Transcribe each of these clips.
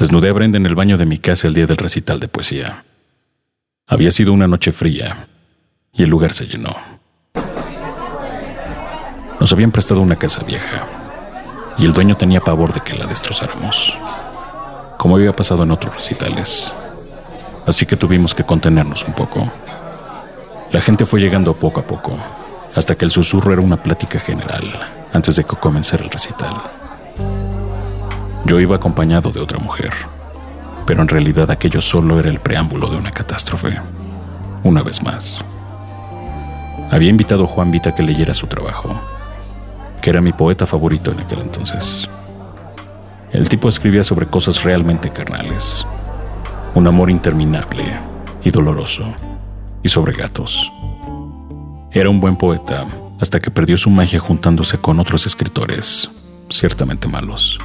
Desnudé a Brenda en el baño de mi casa el día del recital de poesía. Había sido una noche fría y el lugar se llenó. Nos habían prestado una casa vieja y el dueño tenía pavor de que la destrozáramos, como había pasado en otros recitales. Así que tuvimos que contenernos un poco. La gente fue llegando poco a poco, hasta que el susurro era una plática general antes de que comenzara el recital. Yo iba acompañado de otra mujer, pero en realidad aquello solo era el preámbulo de una catástrofe. Una vez más. Había invitado a Juan Vita que leyera su trabajo, que era mi poeta favorito en aquel entonces. El tipo escribía sobre cosas realmente carnales, un amor interminable y doloroso, y sobre gatos. Era un buen poeta hasta que perdió su magia juntándose con otros escritores, ciertamente malos.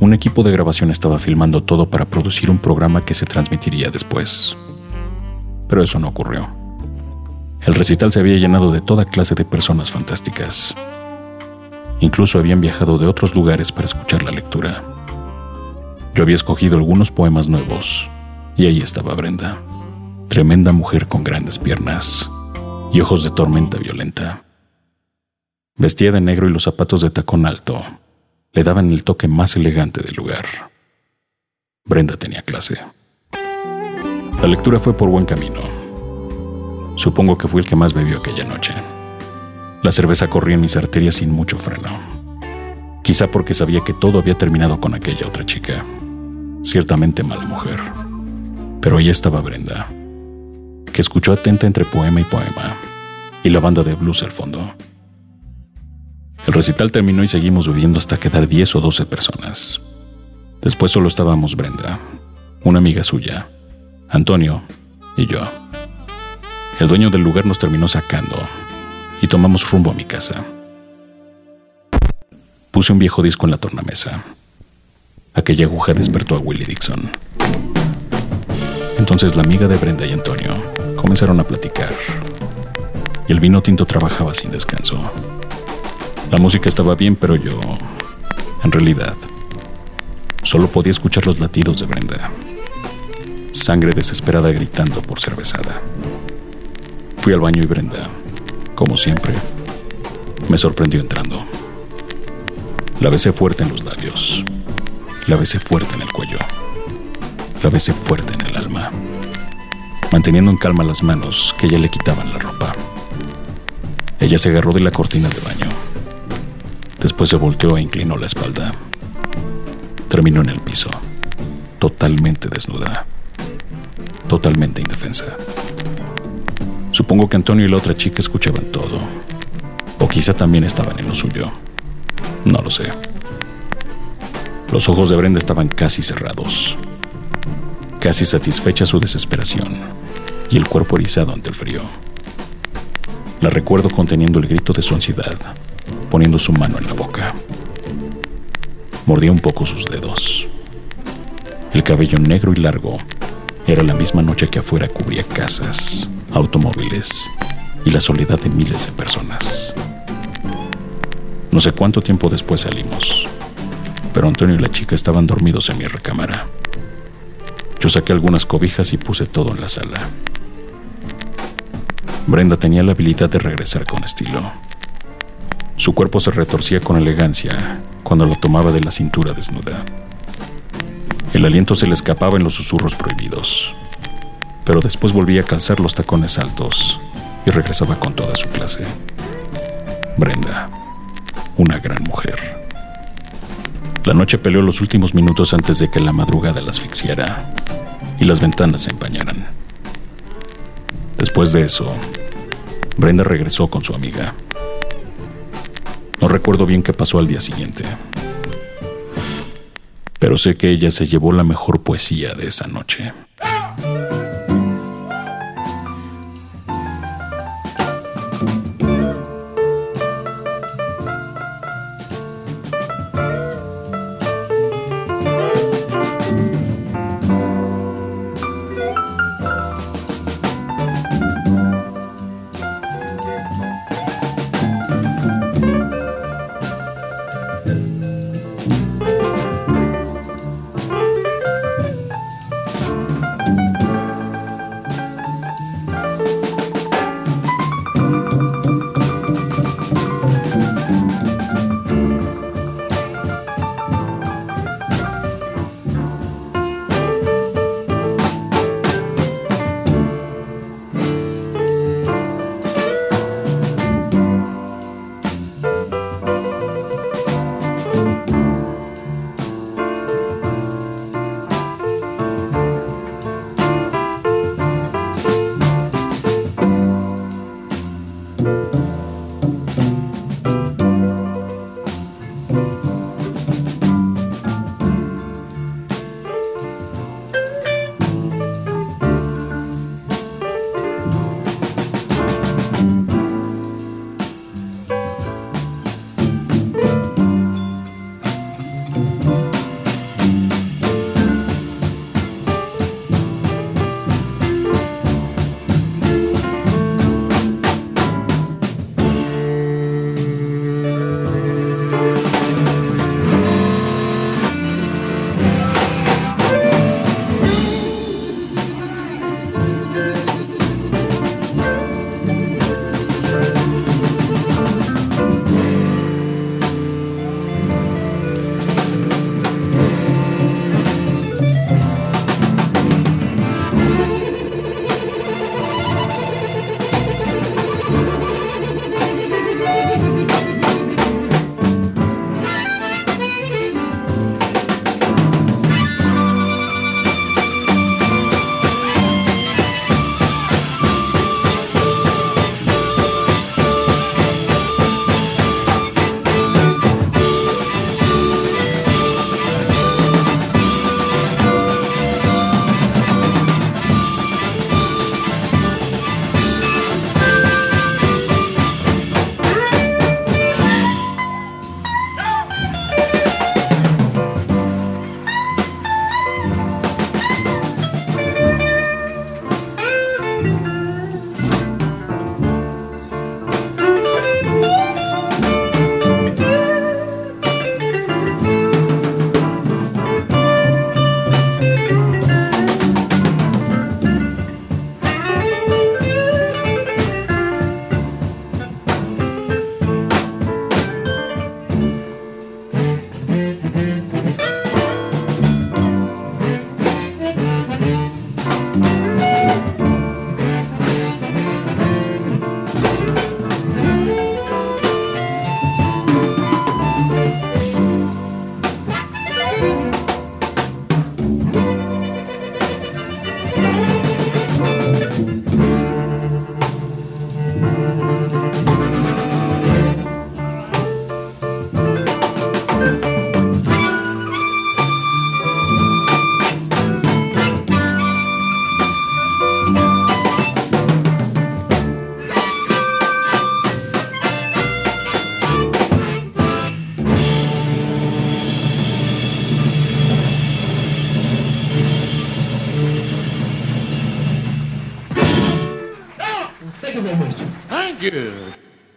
Un equipo de grabación estaba filmando todo para producir un programa que se transmitiría después. Pero eso no ocurrió. El recital se había llenado de toda clase de personas fantásticas. Incluso habían viajado de otros lugares para escuchar la lectura. Yo había escogido algunos poemas nuevos, y ahí estaba Brenda, tremenda mujer con grandes piernas y ojos de tormenta violenta. Vestía de negro y los zapatos de tacón alto le daban el toque más elegante del lugar. Brenda tenía clase. La lectura fue por buen camino. Supongo que fui el que más bebió aquella noche. La cerveza corría en mis arterias sin mucho freno. Quizá porque sabía que todo había terminado con aquella otra chica. Ciertamente mala mujer. Pero ahí estaba Brenda, que escuchó atenta entre poema y poema, y la banda de blues al fondo. El recital terminó y seguimos bebiendo hasta quedar 10 o 12 personas. Después solo estábamos Brenda, una amiga suya, Antonio y yo. El dueño del lugar nos terminó sacando y tomamos rumbo a mi casa. Puse un viejo disco en la tornamesa. Aquella aguja despertó a Willie Dixon. Entonces la amiga de Brenda y Antonio comenzaron a platicar. Y el vino tinto trabajaba sin descanso. La música estaba bien, pero yo, en realidad, solo podía escuchar los latidos de Brenda. Sangre desesperada gritando por ser besada. Fui al baño y Brenda, como siempre, me sorprendió entrando. La besé fuerte en los labios. La besé fuerte en el cuello. La besé fuerte en el alma, manteniendo en calma las manos que ya le quitaban la ropa. Ella se agarró de la cortina de baño Después se volteó e inclinó la espalda. Terminó en el piso, totalmente desnuda, totalmente indefensa. Supongo que Antonio y la otra chica escuchaban todo, o quizá también estaban en lo suyo. No lo sé. Los ojos de Brenda estaban casi cerrados, casi satisfecha su desesperación y el cuerpo erizado ante el frío. La recuerdo conteniendo el grito de su ansiedad poniendo su mano en la boca. Mordía un poco sus dedos. El cabello negro y largo era la misma noche que afuera cubría casas, automóviles y la soledad de miles de personas. No sé cuánto tiempo después salimos, pero Antonio y la chica estaban dormidos en mi recámara. Yo saqué algunas cobijas y puse todo en la sala. Brenda tenía la habilidad de regresar con estilo. Su cuerpo se retorcía con elegancia cuando la tomaba de la cintura desnuda. El aliento se le escapaba en los susurros prohibidos, pero después volvía a calzar los tacones altos y regresaba con toda su clase. Brenda, una gran mujer. La noche peleó los últimos minutos antes de que la madrugada la asfixiara y las ventanas se empañaran. Después de eso, Brenda regresó con su amiga. No recuerdo bien qué pasó al día siguiente. Pero sé que ella se llevó la mejor poesía de esa noche.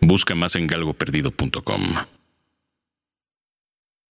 Busca más en galgoperdido.com.